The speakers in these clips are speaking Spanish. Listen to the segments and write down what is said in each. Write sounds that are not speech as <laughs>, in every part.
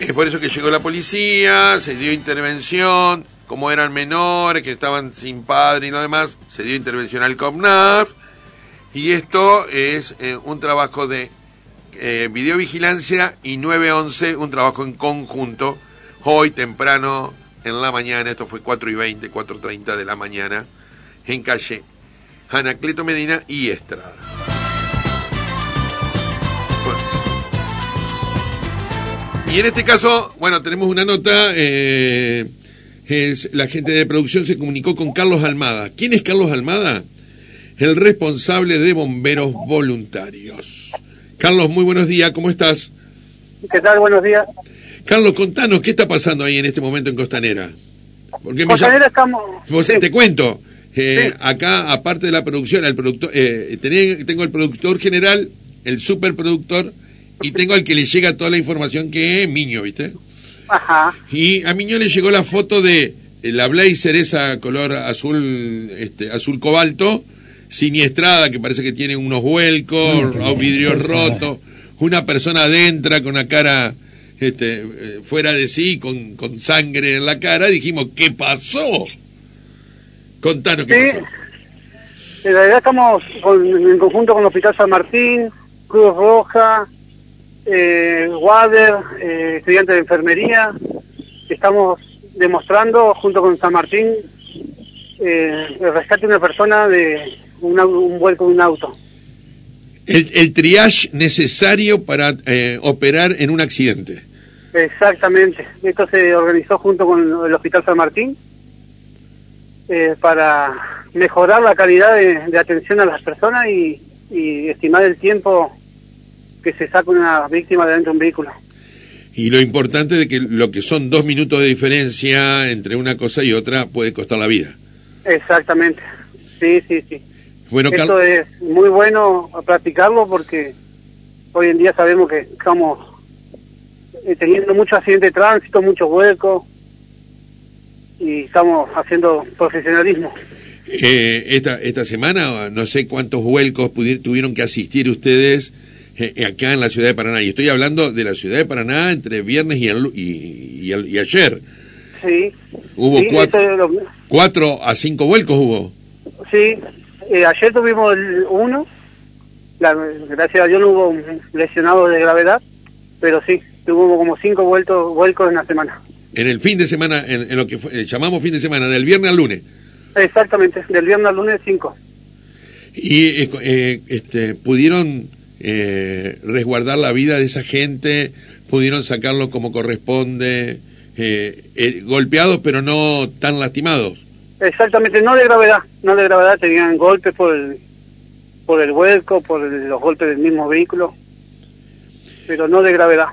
Es por eso que llegó la policía, se dio intervención, como eran menores, que estaban sin padre y lo demás, se dio intervención al COMNAF, y esto es eh, un trabajo de eh, videovigilancia y 911, un trabajo en conjunto, hoy temprano en la mañana, esto fue 4 y 20, 4.30 de la mañana, en calle Anacleto Medina y Estrada. Y en este caso, bueno, tenemos una nota. Eh, es, la gente de producción se comunicó con Carlos Almada. ¿Quién es Carlos Almada? El responsable de bomberos voluntarios. Carlos, muy buenos días, ¿cómo estás? ¿Qué tal? Buenos días. Carlos, contanos, ¿qué está pasando ahí en este momento en Costanera? Porque Costanera estamos... Te cuento, eh, acá, aparte de la producción, el productor, eh, tengo el productor general, el superproductor y tengo al que le llega toda la información que es Miño, ¿viste? Ajá. Y a Miño le llegó la foto de la blazer esa color azul este azul cobalto siniestrada que parece que tiene unos vuelcos, los vidrios rotos, una persona adentro con una cara este, eh, fuera de sí, con, con sangre en la cara, dijimos, ¿qué pasó? Contanos qué pasó. En realidad estamos en conjunto con el Hospital San Martín, Cruz Roja, eh, Wader, eh, estudiante de enfermería. Estamos demostrando, junto con San Martín, eh, el rescate de una persona de un vuelco de un auto. El, el triage necesario para eh, operar en un accidente. Exactamente. Esto se organizó junto con el Hospital San Martín eh, para mejorar la calidad de, atención a las personas y, y estimar el tiempo que se saca una víctima de dentro de un vehículo. Y lo importante es que lo que son dos minutos de diferencia entre una cosa y otra puede costar la vida. Exactamente, sí, sí, sí. Bueno, Esto es muy bueno practicarlo porque hoy en día sabemos que estamos eh, teniendo mucho accidente de tránsito, muchos huecos y estamos haciendo profesionalismo. Eh, esta, esta semana no sé cuántos vuelcos tuvieron que asistir ustedes acá en la ciudad de Paraná. Y estoy hablando de la ciudad de Paraná entre viernes y, y, y, ayer. Sí. Hubo cuatro, a cinco vuelcos hubo. Sí, eh, ayer tuvimos uno. gracias a Dios no hubo lesionado de gravedad, pero sí, tuvo como cinco vueltos, vuelcos en la semana. En el fin de semana, en, lo que eh, llamamos fin de semana, del viernes al lunes. Exactamente, del viernes al lunes cinco. Y este, pudieron eh, resguardar la vida de esa gente, pudieron sacarlo como corresponde, eh, eh, golpeados pero no tan lastimados. Exactamente, no de gravedad, no de gravedad, tenían golpes por el, por el vuelco, por los golpes del mismo vehículo, pero no de gravedad.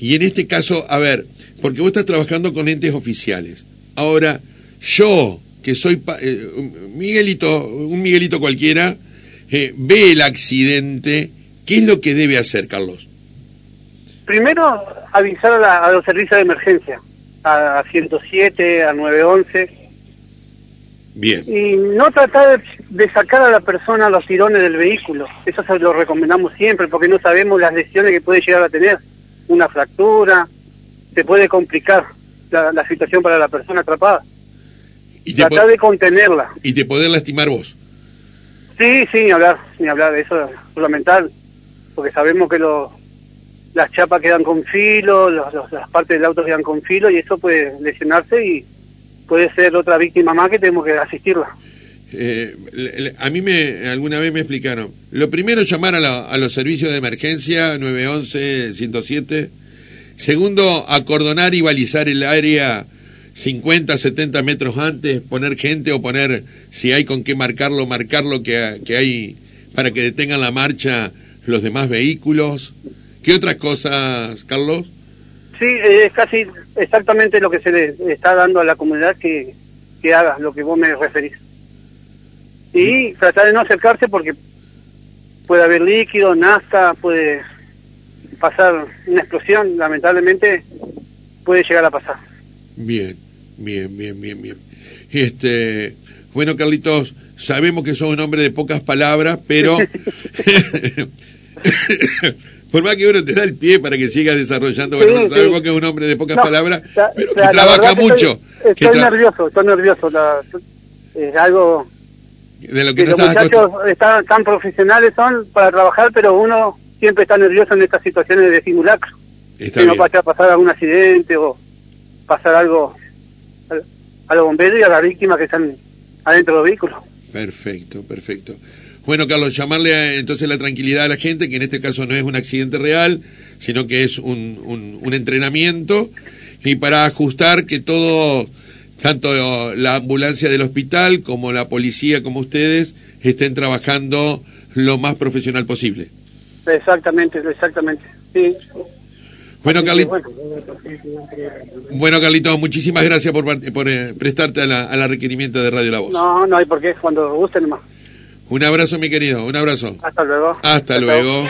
Y en este caso, a ver, porque vos estás trabajando con entes oficiales. Ahora, yo, que soy Miguelito, un Miguelito cualquiera, ve el accidente ¿Qué es lo que debe hacer, Carlos? Primero, avisar a, los servicios de emergencia, a, 107, a 911. Bien. Y no tratar de, sacar a la persona a los tirones del vehículo. Eso se lo recomendamos siempre, porque no sabemos las lesiones que puede llegar a tener. Una fractura, se puede complicar la, situación para la persona atrapada. Y tratar de contenerla. Y de poder lastimar vos. Sí, sí, ni hablar, ni hablar, eso es fundamental porque sabemos que las chapas quedan con filo, las partes del auto quedan con filo y eso puede lesionarse y puede ser otra víctima más que tenemos que asistirla. Eh, a mí me alguna vez me explicaron. Lo primero llamar a, a los servicios de emergencia 911, 107. Segundo, acordonar y balizar el área 50, 70 metros antes, poner gente o poner, si hay con qué marcarlo, marcarlo que, que hay para que detengan la marcha los demás vehículos. ¿Qué otras cosas, Carlos? Sí, es casi exactamente lo que se le está dando a la comunidad que, que haga, lo que vos me referís. Y tratar de no acercarse porque puede haber líquido, nafta, puede pasar una explosión, lamentablemente puede llegar a pasar. Bien, bien, bien, bien, bien. Este, bueno, Carlitos, sabemos que sos un hombre de pocas palabras, pero <laughs> <laughs> <laughs> por más que uno te da el pie para que sigas desarrollando, Sí, bueno, sí. sabemos que es un hombre de pocas No, palabras, la- pero que la trabaja que mucho, Estoy, que estoy tra- nervioso, estoy nervioso. la- es algo de lo que que no los muchachos están tan profesionales son para trabajar, pero uno siempre está nervioso en estas situaciones de simulacro. Está que no bien. vaya a pasar algún accidente o pasar algo al- a los bomberos y a las víctimas que están adentro de los vehículos. Perfecto, perfecto. Bueno, Carlos, llamarle a- entonces la tranquilidad a la gente, que en este caso no es un accidente real, sino que es un, un, un entrenamiento, y para ajustar que todo, tanto la ambulancia del hospital como la policía, como ustedes, estén trabajando lo más profesional posible. Exactamente, exactamente. Sí. Bueno, Carlitos, bueno, Carlitos, muchísimas gracias por, por eh, prestarte a la, a la requerimiento de Radio La Voz. no, no hay por qué, cuando gusten nomás. Un abrazo, mi querido, un abrazo. Hasta luego. Hasta luego.